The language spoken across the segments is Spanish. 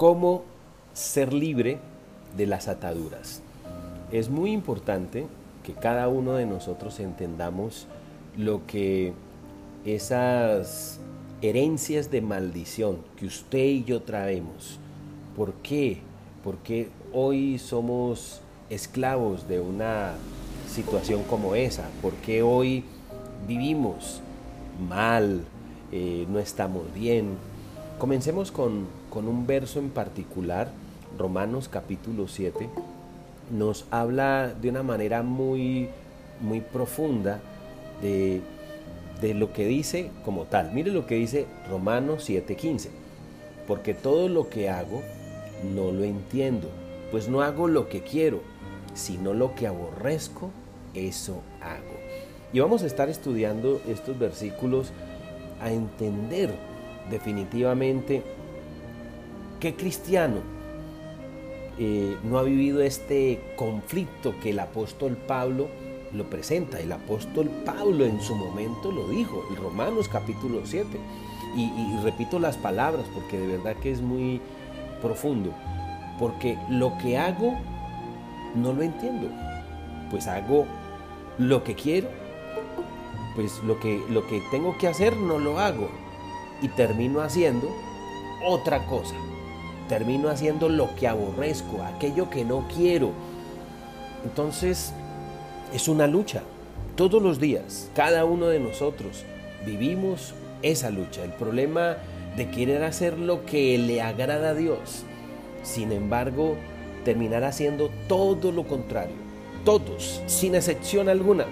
cómo ser libre de las ataduras. Es muy importante que cada uno de nosotros entendamos lo que esas herencias de maldición que usted y yo traemos, ¿por qué? Porque hoy somos esclavos de una situación como esa, porque hoy vivimos mal, eh, no estamos bien. Comencemos con, con un verso en particular, Romanos capítulo 7, nos habla de una manera muy, muy profunda de, de lo que dice como tal. Mire lo que dice Romanos 7:15. Porque todo lo que hago no lo entiendo, pues no hago lo que quiero, sino lo que aborrezco, eso hago. Y vamos a estar estudiando estos versículos a entender definitivamente qué cristiano eh, no ha vivido este conflicto que el apóstol Pablo lo presenta. El apóstol Pablo en su momento lo dijo, en Romanos capítulo 7. Y, y, repito las palabras porque de verdad que es muy profundo. Porque lo que hago no lo entiendo. Pues hago lo que quiero. Pues lo que, lo que tengo que hacer no lo hago. Y termino haciendo otra cosa. Termino haciendo lo que aborrezco, aquello que no quiero. Entonces, es una lucha. Todos los días, cada uno de nosotros vivimos esa lucha. El problema de querer hacer lo que le agrada a Dios. Sin embargo, terminar haciendo todo lo contrario. Todos, sin excepción alguna.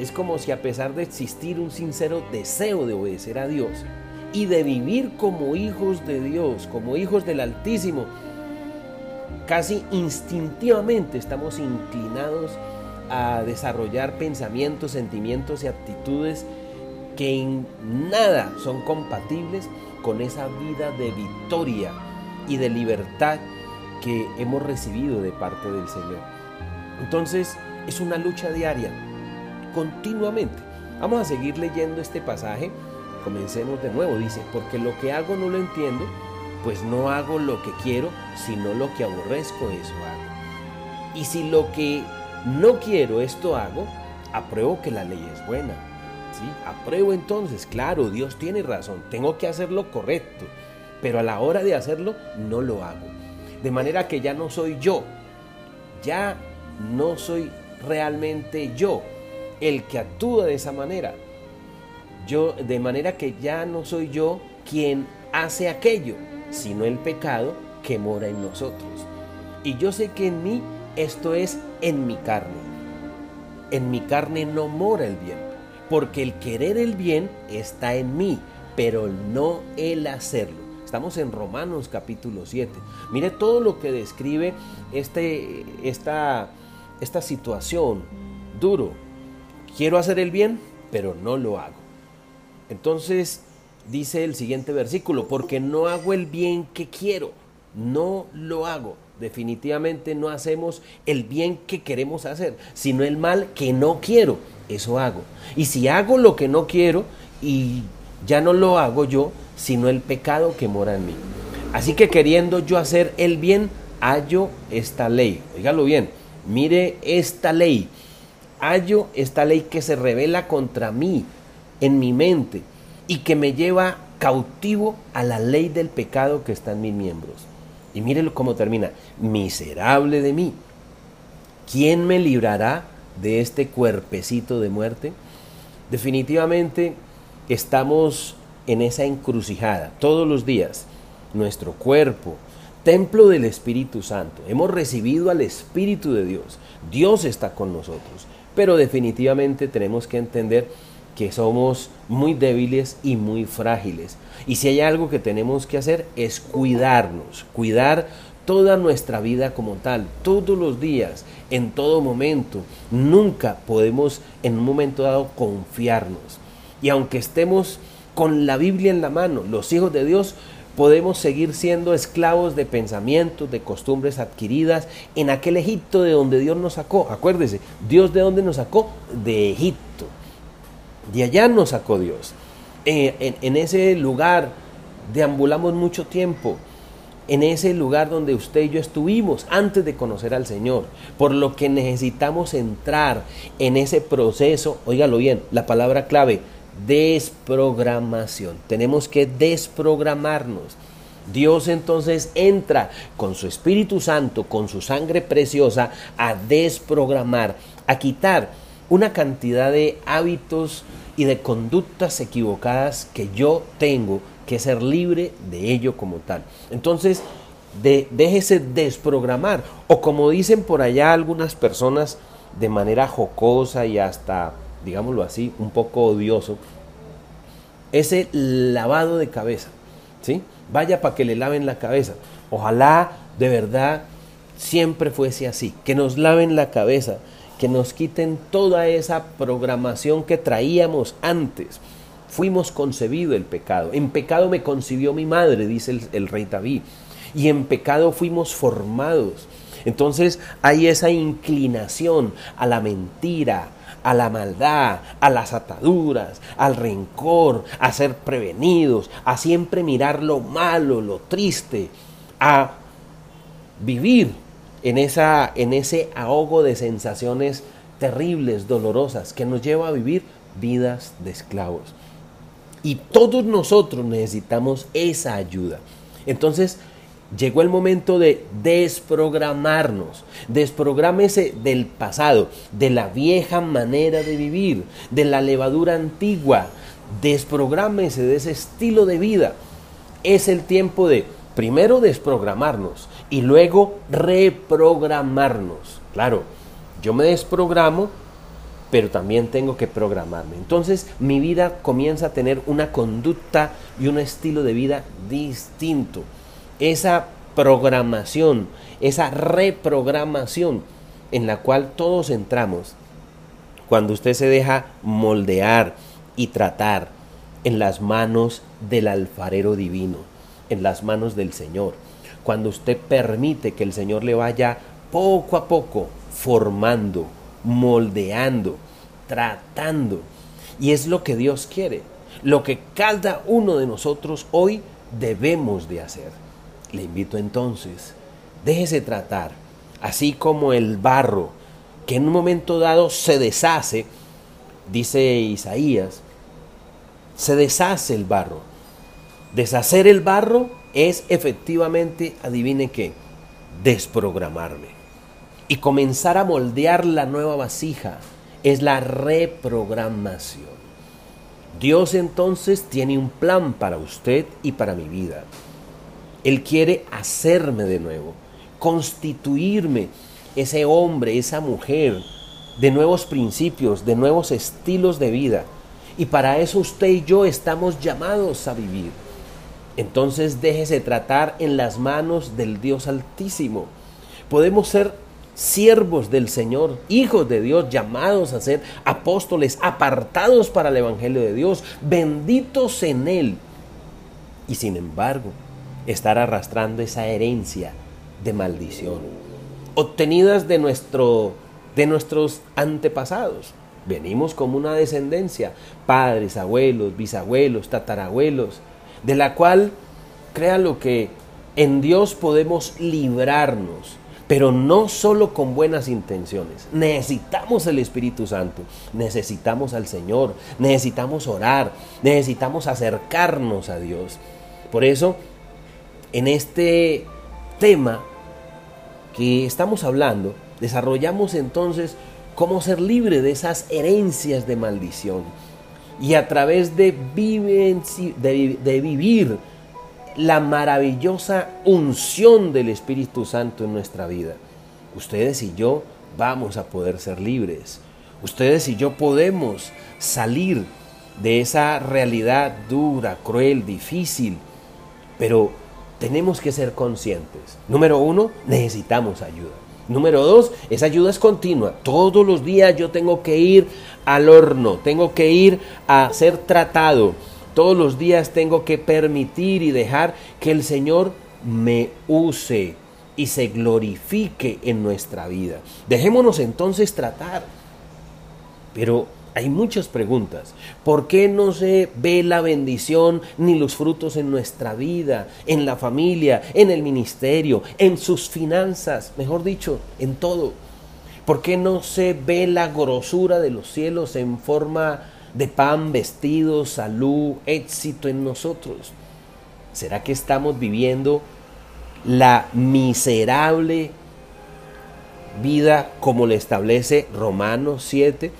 Es como si a pesar de existir un sincero deseo de obedecer a Dios y de vivir como hijos de Dios, como hijos del Altísimo, casi instintivamente estamos inclinados a desarrollar pensamientos, sentimientos y actitudes que en nada son compatibles con esa vida de victoria y de libertad que hemos recibido de parte del Señor. Entonces es una lucha diaria, continuamente. Vamos a seguir leyendo este pasaje. Comencemos de nuevo. Dice, porque lo que hago no lo entiendo, pues no hago lo que quiero, sino lo que aborrezco, eso hago. Y si lo que no quiero esto hago, apruebo que la ley es buena. ¿sí? Apruebo entonces, claro, Dios tiene razón, tengo que hacer lo correcto, pero a la hora de hacerlo no lo hago. De manera que ya no soy yo, ya no soy realmente yo el que actúa de esa manera. Yo, de manera que ya no soy yo quien hace aquello, sino el pecado que mora en nosotros. Y yo sé que en mí esto es en mi carne. En mi carne no mora el bien, porque el querer el bien está en mí, pero no el hacerlo. Estamos en Romanos capítulo 7. Mire todo lo que describe este, esta, esta situación duro. Quiero hacer el bien, pero no lo hago. Entonces dice el siguiente versículo, porque no hago el bien que quiero, no lo hago definitivamente no hacemos el bien que queremos hacer, sino el mal que no quiero. Eso hago. Y si hago lo que no quiero y ya no lo hago yo, sino el pecado que mora en mí. Así que queriendo yo hacer el bien, hallo esta ley. Oígalo bien, mire esta ley. Hallo esta ley que se revela contra mí, en mi mente, y que me lleva cautivo a la ley del pecado que está en mis miembros. Y mírelo cómo termina. Miserable de mí. ¿Quién me librará de este cuerpecito de muerte? Definitivamente estamos en esa encrucijada todos los días. Nuestro cuerpo, templo del Espíritu Santo. Hemos recibido al Espíritu de Dios. Dios está con nosotros. Pero definitivamente tenemos que entender que somos muy débiles y muy frágiles. Y si hay algo que tenemos que hacer es cuidarnos, cuidar toda nuestra vida como tal, todos los días, en todo momento. Nunca podemos en un momento dado confiarnos. Y aunque estemos con la Biblia en la mano, los hijos de Dios, podemos seguir siendo esclavos de pensamientos, de costumbres adquiridas en aquel Egipto de donde Dios nos sacó. Acuérdese, Dios de dónde nos sacó? De Egipto. De allá nos sacó Dios. En, ese lugar deambulamos mucho tiempo en ese lugar donde usted y yo estuvimos antes de conocer al Señor. Por lo que necesitamos entrar en ese proceso, óigalo bien, la palabra clave, desprogramación. Tenemos que desprogramarnos. Dios entonces entra con su Espíritu Santo, con su sangre preciosa, a desprogramar, a quitar una cantidad de hábitos y de conductas equivocadas que yo tengo que ser libre de ello como tal. Entonces, de, déjese desprogramar. O como dicen por allá algunas personas de manera jocosa y hasta, digámoslo así, un poco odioso, ese lavado de cabeza. ¿sí? Vaya para que le laven la cabeza. Ojalá de verdad siempre fuese así, que nos laven la cabeza, que nos quiten toda esa programación que traíamos antes fuimos concebido el pecado. En pecado me concibió mi madre, dice el, rey David. Y en pecado fuimos formados. Entonces hay esa inclinación a la mentira, a la maldad, a las ataduras, al rencor, a ser prevenidos, a siempre mirar lo malo, lo triste, a vivir en, esa, en ese ahogo de sensaciones terribles, dolorosas, que nos lleva a vivir vidas de esclavos. Y todos nosotros necesitamos esa ayuda. Entonces, llegó el momento de desprogramarnos. Desprográmese del pasado, de la vieja manera de vivir, de la levadura antigua. Desprográmese de ese estilo de vida. Es el tiempo de primero desprogramarnos y luego reprogramarnos. Claro, yo me desprogramo pero también tengo que programarme. Entonces mi vida comienza a tener una conducta y un estilo de vida distinto. Esa programación, esa reprogramación en la cual todos entramos, cuando usted se deja moldear y tratar en las manos del alfarero divino, en las manos del Señor, cuando usted permite que el Señor le vaya poco a poco formando, moldeando, tratando. Y es lo que Dios quiere, lo que cada uno de nosotros hoy debemos de hacer. Le invito entonces, déjese tratar, así como el barro, que en un momento dado se deshace, dice Isaías, se deshace el barro. Deshacer el barro es efectivamente, adivine qué, desprogramarme y comenzar a moldear la nueva vasija es la reprogramación. Dios entonces tiene un plan para usted y para mi vida. Él quiere hacerme de nuevo, constituirme ese hombre, esa mujer, de nuevos principios, de nuevos estilos de vida. Y para eso usted y yo estamos llamados a vivir. Entonces déjese tratar en las manos del Dios Altísimo. Podemos ser siervos del Señor, hijos de Dios, llamados a ser apóstoles, apartados para el Evangelio de Dios, benditos en Él. Y sin embargo, estar arrastrando esa herencia de maldición, obtenidas de, nuestro, de nuestros antepasados. Venimos como una descendencia, padres, abuelos, bisabuelos, tatarabuelos, de la cual, créalo que en Dios podemos librarnos pero no solo con buenas intenciones. Necesitamos el Espíritu Santo, necesitamos al Señor, necesitamos orar, necesitamos acercarnos a Dios. Por eso, en este tema que estamos hablando, desarrollamos entonces cómo ser libre de esas herencias de maldición y a través de, de vivir la maravillosa unción del Espíritu Santo en nuestra vida. Ustedes y yo vamos a poder ser libres. Ustedes y yo podemos salir de esa realidad dura, cruel, difícil, pero tenemos que ser conscientes. Número uno, necesitamos ayuda. Número dos, esa ayuda es continua. Todos los días yo tengo que ir al horno, tengo que ir a ser tratado todos los días tengo que permitir y dejar que el Señor me use y se glorifique en nuestra vida. Dejémonos entonces tratar. Pero Hay muchas preguntas. ¿Por qué no se ve la bendición ni los frutos en nuestra vida, en la familia, en el ministerio, en sus finanzas, mejor dicho, en todo? ¿Por qué no se ve la grosura de los cielos en forma de pan, vestido, salud, éxito en nosotros? ¿Será que estamos viviendo la miserable vida como le establece Romanos 7?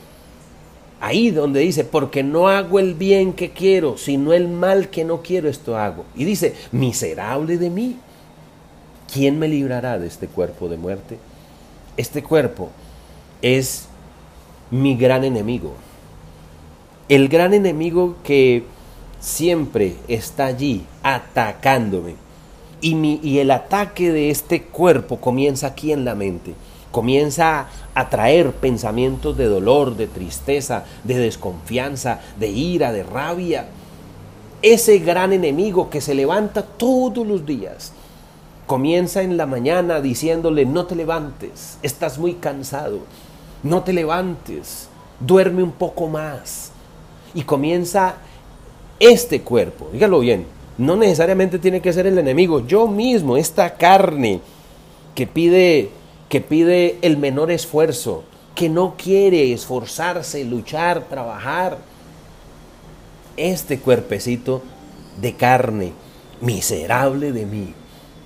Ahí donde dice, porque no hago el bien que quiero, sino el mal que no quiero, esto hago. Y dice, miserable de mí. ¿Quién me librará de este cuerpo de muerte? Este cuerpo es mi gran enemigo. El gran enemigo que siempre está allí atacándome. Y, mi, y el ataque de este cuerpo comienza aquí en la mente comienza a traer pensamientos de dolor, de tristeza, de desconfianza, de ira, de rabia. Ese gran enemigo que se levanta todos los días comienza en la mañana diciéndole, no te levantes, estás muy cansado, no te levantes, duerme un poco más. Y comienza este cuerpo, dígalo bien, no necesariamente tiene que ser el enemigo, yo mismo, esta carne que pide que pide el menor esfuerzo, que no quiere esforzarse, luchar, trabajar. Este cuerpecito de carne, miserable de mí.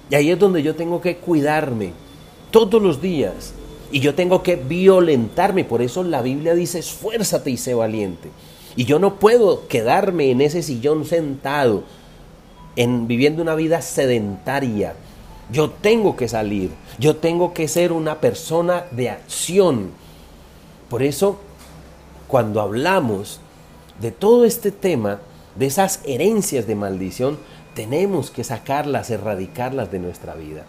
Y ahí es donde yo tengo que cuidarme todos los días. Y yo tengo que violentarme. Por eso la Biblia dice, esfuérzate y sé valiente. Y yo no puedo quedarme en ese sillón sentado, en viviendo una vida sedentaria, yo tengo que salir, yo tengo que ser una persona de acción. Por eso, cuando hablamos de todo este tema, de esas herencias de maldición, tenemos que sacarlas, erradicarlas de nuestra vida.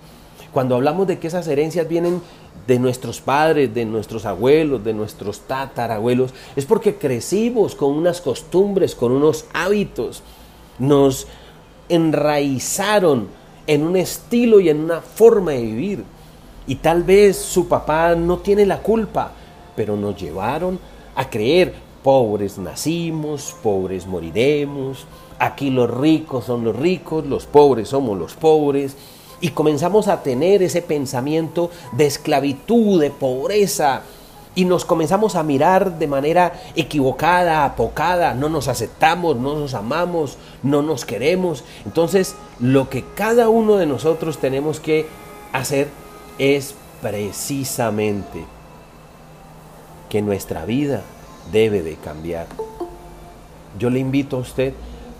Cuando hablamos de que esas herencias vienen de nuestros padres, de nuestros abuelos, de nuestros tatarabuelos, es porque crecimos con unas costumbres, con unos hábitos, nos enraizaron en un estilo y en una forma de vivir. Y tal vez su papá no tiene la culpa, pero nos llevaron a creer, pobres nacimos, pobres moriremos, aquí los ricos son los ricos, los pobres somos los pobres. Y comenzamos a tener ese pensamiento de esclavitud, de pobreza, y nos comenzamos a mirar de manera equivocada, apocada, no nos aceptamos, no nos amamos, no nos queremos. Entonces, lo que cada uno de nosotros tenemos que hacer es precisamente que nuestra vida debe de cambiar. Yo le invito a usted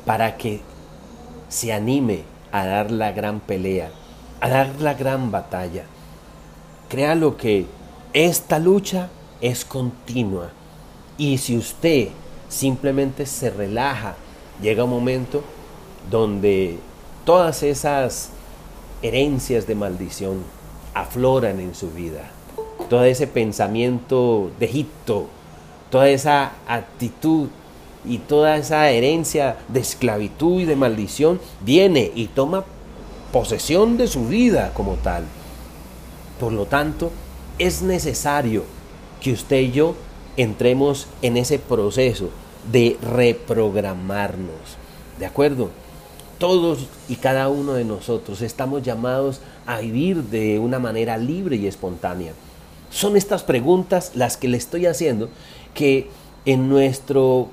para que se anime a dar la gran pelea, a dar la gran batalla. Créalo que esta lucha es continua. Y si usted simplemente se relaja, llega un momento donde todas esas herencias de maldición afloran en su vida. Todo ese pensamiento de Egipto, toda esa actitud y toda esa herencia de esclavitud y de maldición viene y toma posesión de su vida como tal. Por lo tanto, es necesario que usted y yo entremos en ese proceso de reprogramarnos. ¿De acuerdo? Todos y cada uno de nosotros estamos llamados a vivir de una manera libre y espontánea. Son estas preguntas las que le estoy haciendo que en nuestro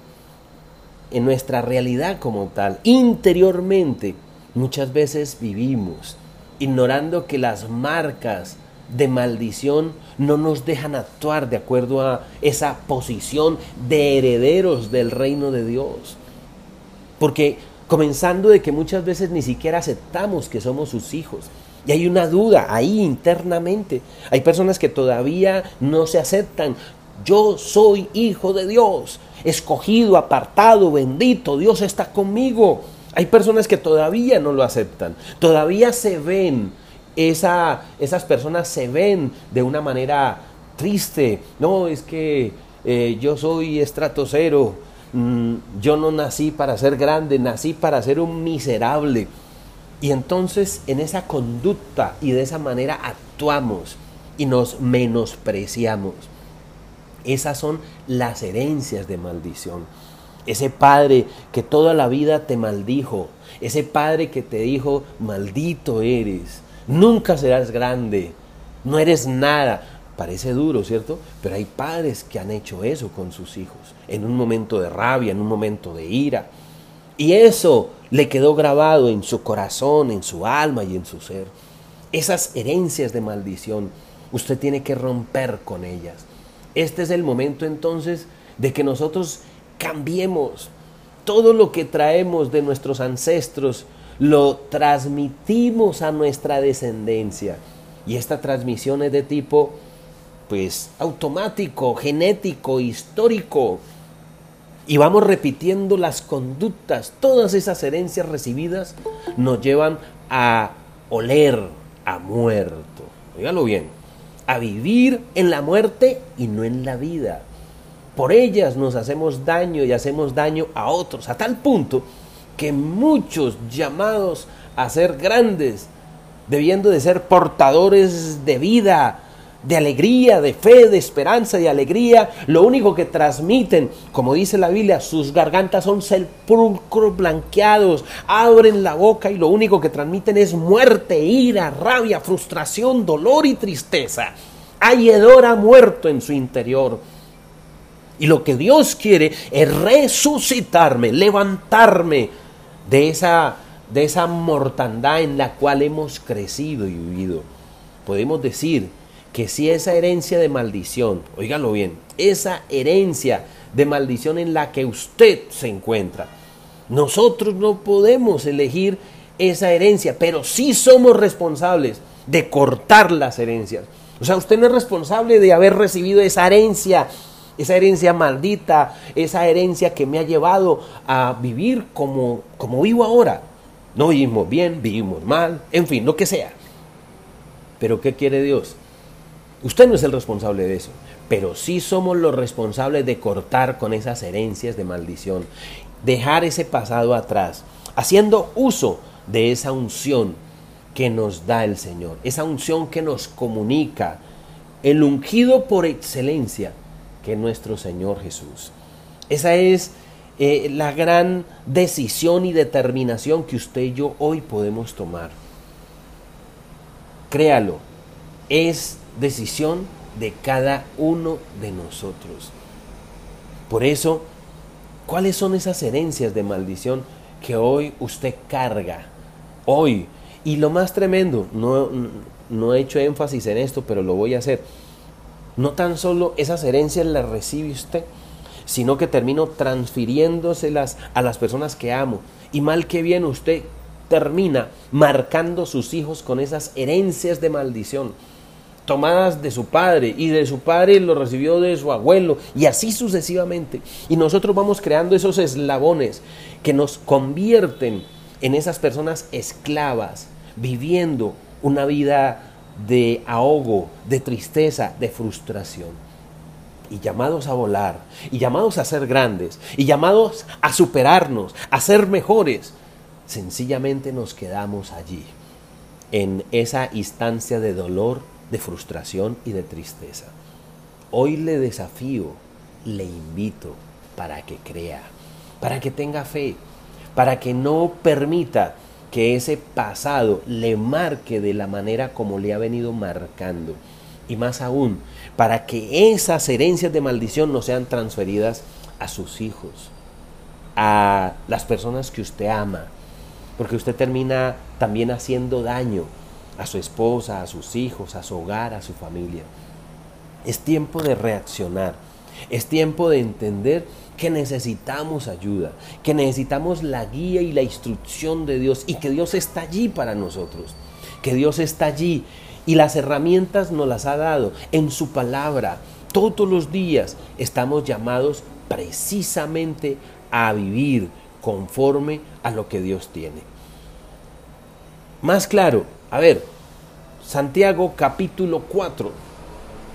en nuestra realidad como tal, interiormente, muchas veces vivimos ignorando que las marcas de maldición no nos dejan actuar de acuerdo a esa posición de herederos del reino de Dios. Porque comenzando de que muchas veces ni siquiera aceptamos que somos sus hijos. Y hay una duda ahí internamente. Hay personas que todavía no se aceptan. Yo soy hijo de Dios, escogido, apartado, bendito, Dios está conmigo. Hay personas que todavía no lo aceptan, todavía se ven esa, esas personas se ven de una manera triste. No, es que eh, yo soy estrato cero, mm, yo no nací para ser grande, nací para ser un miserable. Y entonces en esa conducta y de esa manera actuamos y nos menospreciamos. Esas son las herencias de maldición. Ese padre que toda la vida te maldijo, ese padre que te dijo, maldito eres, nunca serás grande, no eres nada. Parece duro, ¿cierto? Pero hay padres que han hecho eso con sus hijos, en un momento de rabia, en un momento de ira. Y eso le quedó grabado en su corazón, en su alma y en su ser. Esas herencias de maldición, usted tiene que romper con ellas. Este es el momento entonces de que nosotros cambiemos. Todo lo que traemos de nuestros ancestros lo transmitimos a nuestra descendencia. Y esta transmisión es de tipo, pues, automático, genético, histórico. Y vamos repitiendo las conductas. Todas esas herencias recibidas nos llevan a oler a muerto. Óigalo bien. A vivir en la muerte y no en la vida. Por ellas nos hacemos daño y hacemos daño a otros, a tal punto que muchos llamados a ser grandes, debiendo de ser portadores de vida, de alegría, de fe, de esperanza, de alegría, lo único que transmiten, como dice la Biblia, sus gargantas son sepulcros blanqueados, abren la boca y lo único que transmiten es muerte, ira, rabia, frustración, dolor y tristeza. Hay hedor a muerto en su interior. Y lo que Dios quiere es resucitarme, levantarme de esa, de esa mortandad en la cual hemos crecido y vivido. Podemos decir que si esa herencia de maldición, óigalo bien, esa herencia de maldición en la que usted se encuentra, nosotros no podemos elegir esa herencia, pero sí somos responsables de cortar las herencias. O sea, usted no es responsable de haber recibido esa herencia esa herencia maldita, esa herencia que me ha llevado a vivir como, como vivo ahora. No vivimos bien, vivimos mal, en fin, lo que sea. Pero ¿qué quiere Dios? Usted no es el responsable de eso, pero sí somos los responsables de cortar con esas herencias de maldición, dejar ese pasado atrás, haciendo uso de esa unción que nos da el Señor, esa unción que nos comunica, el ungido por excelencia, que nuestro Señor Jesús. Esa es eh, la gran decisión y determinación que usted y yo hoy podemos tomar. Créalo, es decisión de cada uno de nosotros. Por eso, ¿cuáles son esas herencias de maldición que hoy usted carga? Hoy. Y lo más tremendo, no, no he hecho énfasis en esto, pero lo voy a hacer no tan solo esas herencias las recibe usted, sino que termino transfiriéndoselas a las personas que amo. Y mal que bien usted termina marcando sus hijos con esas herencias de maldición tomadas de su padre y de su padre lo recibió de su abuelo y así sucesivamente. Y nosotros vamos creando esos eslabones que nos convierten en esas personas esclavas, viviendo una vida de ahogo, de tristeza, de frustración. Y llamados a volar, y llamados a ser grandes, y llamados a superarnos, a ser mejores, sencillamente nos quedamos allí, en esa instancia de dolor, de frustración y de tristeza. Hoy le desafío, le invito para que crea, para que tenga fe, para que no permita que ese pasado le marque de la manera como le ha venido marcando. Y más aún, para que esas herencias de maldición no sean transferidas a sus hijos, a las personas que usted ama, porque usted termina también haciendo daño a su esposa, a sus hijos, a su hogar, a su familia. Es tiempo de reaccionar, es tiempo de entender que necesitamos ayuda, que necesitamos la guía y la instrucción de Dios y que Dios está allí para nosotros, que Dios está allí y las herramientas nos las ha dado en su palabra. Todos los días estamos llamados precisamente a vivir conforme a lo que Dios tiene. Más claro, a ver, Santiago capítulo 4.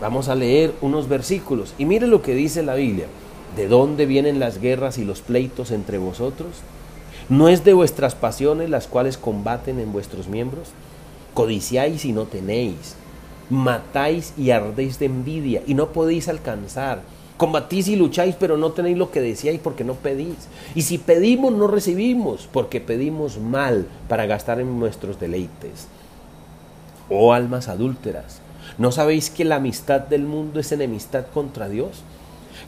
Vamos a leer unos versículos y mire lo que dice la Biblia. ¿De dónde vienen las guerras y los pleitos entre vosotros? ¿No es de vuestras pasiones las cuales combaten en vuestros miembros? Codiciáis y no tenéis, matáis y ardéis de envidia y no podéis alcanzar, Combatís y lucháis, pero no tenéis lo que decíais porque no pedís. Y si pedimos, no recibimos, porque pedimos mal para gastar en nuestros deleites. Oh almas adúlteras, ¿no sabéis que la amistad del mundo es enemistad contra Dios?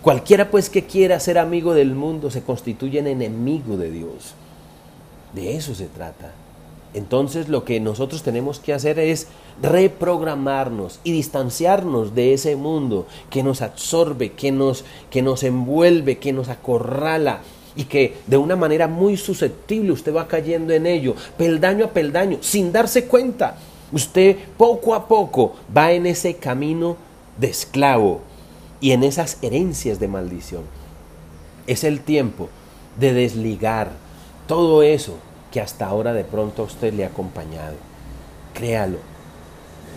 Cualquiera pues que quiera ser amigo del mundo se constituye en enemigo de Dios. De eso se trata. Entonces lo que nosotros tenemos que hacer es reprogramarnos y distanciarnos de ese mundo que nos absorbe, que nos, que nos envuelve, que nos acorrala y que de una manera muy susceptible usted va cayendo en ello, peldaño a peldaño, sin darse cuenta. Usted poco a poco va en ese camino de esclavo y en esas herencias de maldición. Es el tiempo de desligar todo eso que hasta ahora de pronto a usted le ha acompañado. Créalo.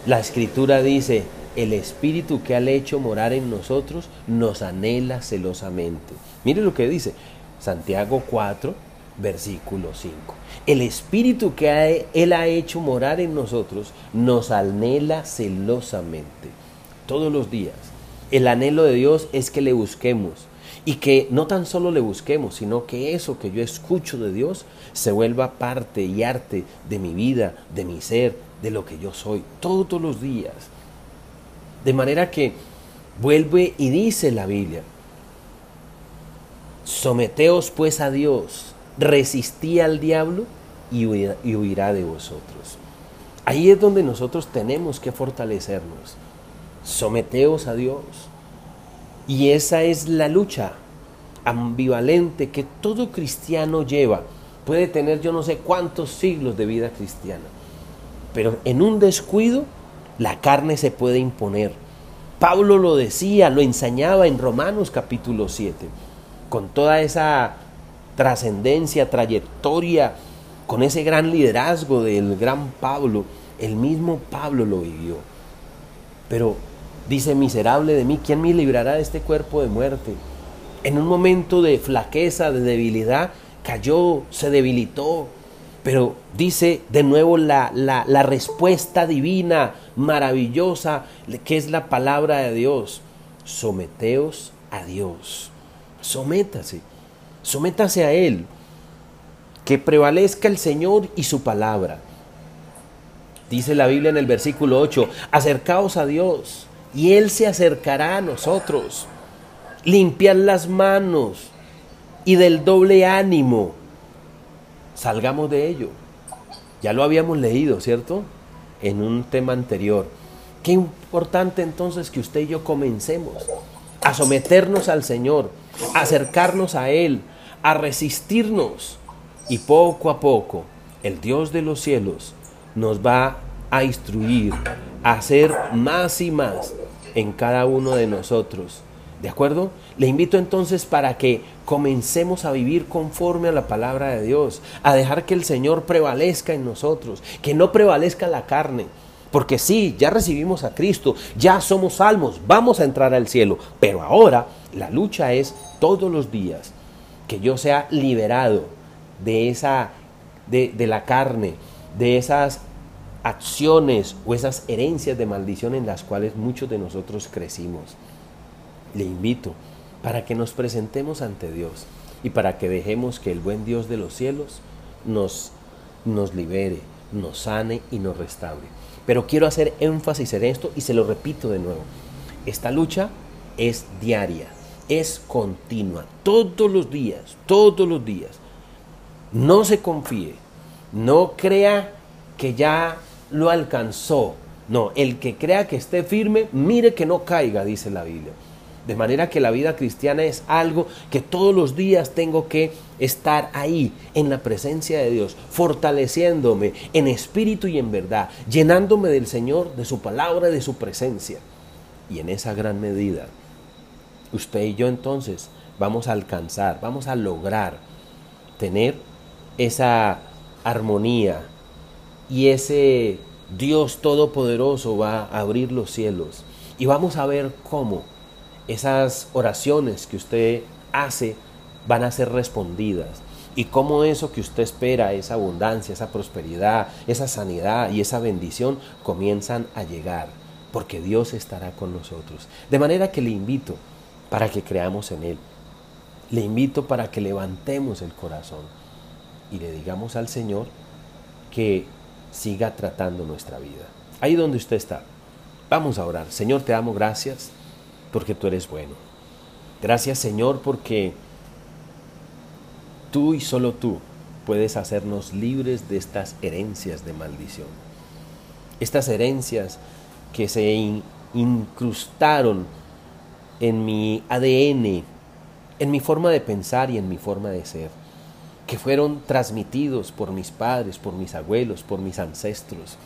La escritura dice, el Espíritu que ha hecho morar en nosotros nos anhela celosamente. Mire lo que dice Santiago 4, versículo 5. El Espíritu que Él ha hecho morar en nosotros nos anhela celosamente. Todos los días. El anhelo de Dios es que le busquemos y que no tan solo le busquemos, sino que eso que yo escucho de Dios se vuelva parte y arte de mi vida, de mi ser, de lo que yo soy, todos los días. De manera que vuelve y dice la Biblia, someteos pues a Dios, resistí al diablo y huirá, de vosotros. Ahí es donde nosotros tenemos que fortalecernos. Someteos a Dios, y esa es la lucha ambivalente que todo cristiano lleva. Puede tener yo no sé cuántos siglos de vida cristiana. Pero en un descuido la carne se puede imponer. Pablo lo decía, lo enseñaba en Romanos capítulo 7. Con toda esa trascendencia, trayectoria, con ese gran liderazgo del gran Pablo, el mismo Pablo lo vivió. Pero Dice, miserable de mí, ¿quién me librará de este cuerpo de muerte? En un momento de flaqueza, de debilidad, cayó, se debilitó. Pero dice de nuevo la, la, respuesta divina, maravillosa, que es la palabra de Dios. Someteos a Dios. Sométase. Sométase a Él. Que prevalezca el Señor y su palabra. Dice la Biblia en el versículo 8, acercaos a Dios y Él se acercará a nosotros. Limpiar las manos y del doble ánimo. Salgamos de ello. Ya lo habíamos leído, ¿cierto? En un tema anterior. Qué importante entonces que usted y yo comencemos a someternos al Señor, a acercarnos a Él, a resistirnos. Y poco a poco el Dios de los cielos nos va a instruir a hacer más y más en cada uno de nosotros. ¿De acuerdo? Le invito entonces para que comencemos a vivir conforme a la palabra de Dios, a dejar que el Señor prevalezca en nosotros, que no prevalezca la carne. Porque sí, ya recibimos a Cristo, ya somos salmos, vamos a entrar al cielo, pero ahora la lucha es todos los días que yo sea liberado de esa de, de la carne, de esas acciones o esas herencias de maldición en las cuales muchos de nosotros crecimos. Le invito para que nos presentemos ante Dios y para que dejemos que el buen Dios de los cielos nos, nos libere, nos sane y nos restaure. Pero quiero hacer énfasis en esto y se lo repito de nuevo. Esta lucha es diaria, es continua, todos los días, todos los días. No se confíe, no crea que ya lo alcanzó. No, el que crea que esté firme, mire que no caiga, dice la Biblia. De manera que la vida cristiana es algo que todos los días tengo que estar ahí, en la presencia de Dios, fortaleciéndome en espíritu y en verdad, llenándome del Señor, de su palabra, de su presencia. Y en esa gran medida, usted y yo entonces vamos a alcanzar, vamos a lograr tener esa armonía, y ese Dios Todopoderoso va a abrir los cielos y vamos a ver cómo esas oraciones que usted hace van a ser respondidas y cómo eso que usted espera, esa abundancia, esa prosperidad, esa sanidad y esa bendición comienzan a llegar, porque Dios estará con nosotros. De manera que le invito para que creamos en Él. Le invito para que levantemos el corazón y le digamos al Señor que siga tratando nuestra vida. Ahí donde usted está, vamos a orar. Señor, te amo, gracias porque tú eres bueno. Gracias Señor porque tú y solo tú puedes hacernos libres de estas herencias de maldición. Estas herencias que se incrustaron en mi ADN, en mi forma de pensar y en mi forma de ser, que fueron transmitidos por mis padres, por mis abuelos, por mis ancestros.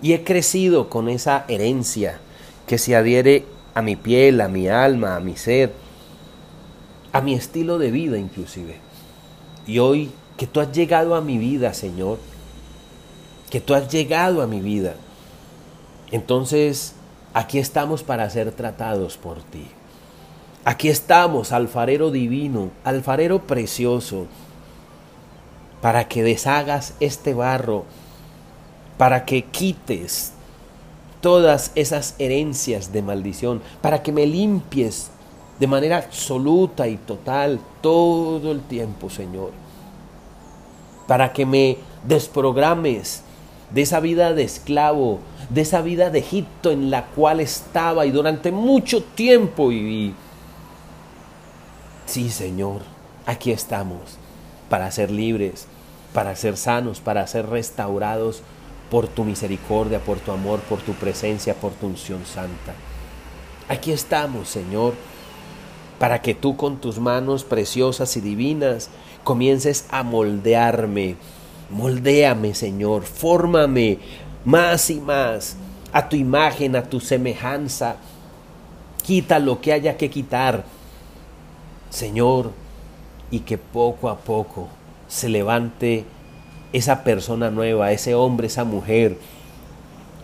Y he crecido con esa herencia que se adhiere a mi piel, a mi alma, a mi ser, a mi estilo de vida inclusive. Y hoy que tú has llegado a mi vida, Señor, que tú has llegado a mi vida, entonces aquí estamos para ser tratados por ti. Aquí estamos, alfarero divino, alfarero precioso, para que deshagas este barro, para que quites todas esas herencias de maldición, para que me limpies de manera absoluta y total todo el tiempo, Señor, para que me desprogrames de esa vida de esclavo, de esa vida de Egipto en la cual estaba y durante mucho tiempo viví. Sí, Señor, aquí estamos para ser libres, para ser sanos, para ser restaurados por tu misericordia, por tu amor, por tu presencia, por tu unción santa. Aquí estamos, Señor, para que tú con tus manos preciosas y divinas comiences a moldearme. Moldéame, Señor, fórmame más y más a tu imagen, a tu semejanza. Quita lo que haya que quitar, Señor, y que poco a poco se levante esa persona nueva, ese hombre, esa mujer,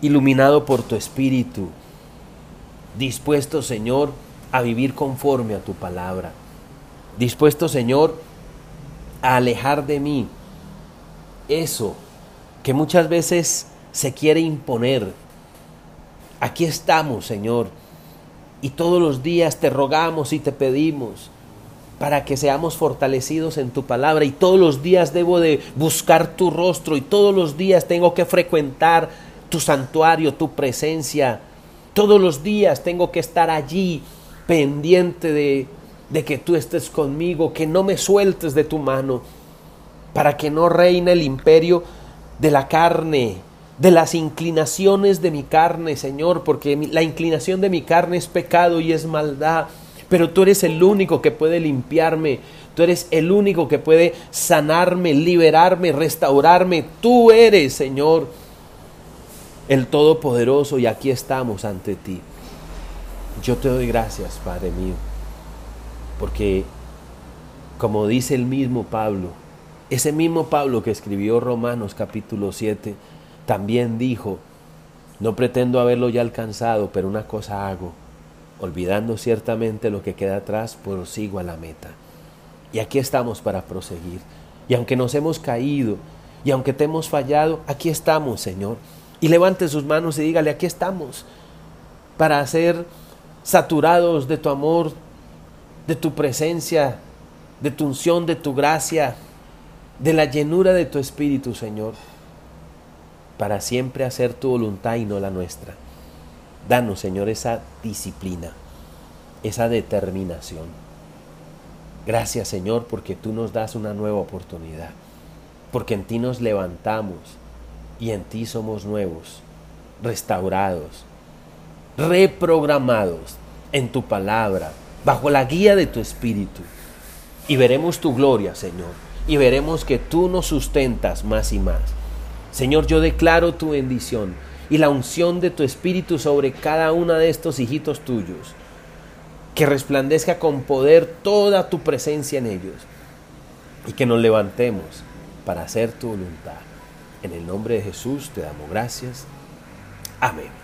iluminado por tu espíritu, dispuesto, Señor, a vivir conforme a tu palabra, dispuesto, Señor, a alejar de mí eso que muchas veces se quiere imponer. Aquí estamos, Señor, y todos los días te rogamos y te pedimos para que seamos fortalecidos en tu palabra y todos los días debo de buscar tu rostro y todos los días tengo que frecuentar tu santuario, tu presencia. Todos los días tengo que estar allí pendiente de, de que tú estés conmigo, que no me sueltes de tu mano, para que no reine el imperio de la carne, de las inclinaciones de mi carne, Señor, porque la inclinación de mi carne es pecado y es maldad pero tú eres el único que puede limpiarme, tú eres el único que puede sanarme, liberarme, restaurarme. Tú eres, Señor, el Todopoderoso y aquí estamos ante ti. Yo te doy gracias, Padre mío, porque como dice el mismo Pablo, ese mismo Pablo que escribió Romanos capítulo 7, también dijo, no pretendo haberlo ya alcanzado, pero una cosa hago olvidando ciertamente lo que queda atrás, prosigo a la meta. Y aquí estamos para proseguir. Y aunque nos hemos caído, y aunque te hemos fallado, aquí estamos, Señor. Y levante sus manos y dígale, aquí estamos, para ser saturados de tu amor, de tu presencia, de tu unción, de tu gracia, de la llenura de tu espíritu, Señor, para siempre hacer tu voluntad y no la nuestra. Danos, Señor, esa disciplina, esa determinación. Gracias, Señor, porque tú nos das una nueva oportunidad, porque en ti nos levantamos y en ti somos nuevos, restaurados, reprogramados en tu palabra, bajo la guía de tu Espíritu. Y veremos tu gloria, Señor, y veremos que tú nos sustentas más y más. Señor, yo declaro tu bendición y la unción de tu Espíritu sobre cada una de estos hijitos tuyos. Que resplandezca con poder toda tu presencia en ellos y que nos levantemos para hacer tu voluntad. En el nombre de Jesús te damos gracias. Amén.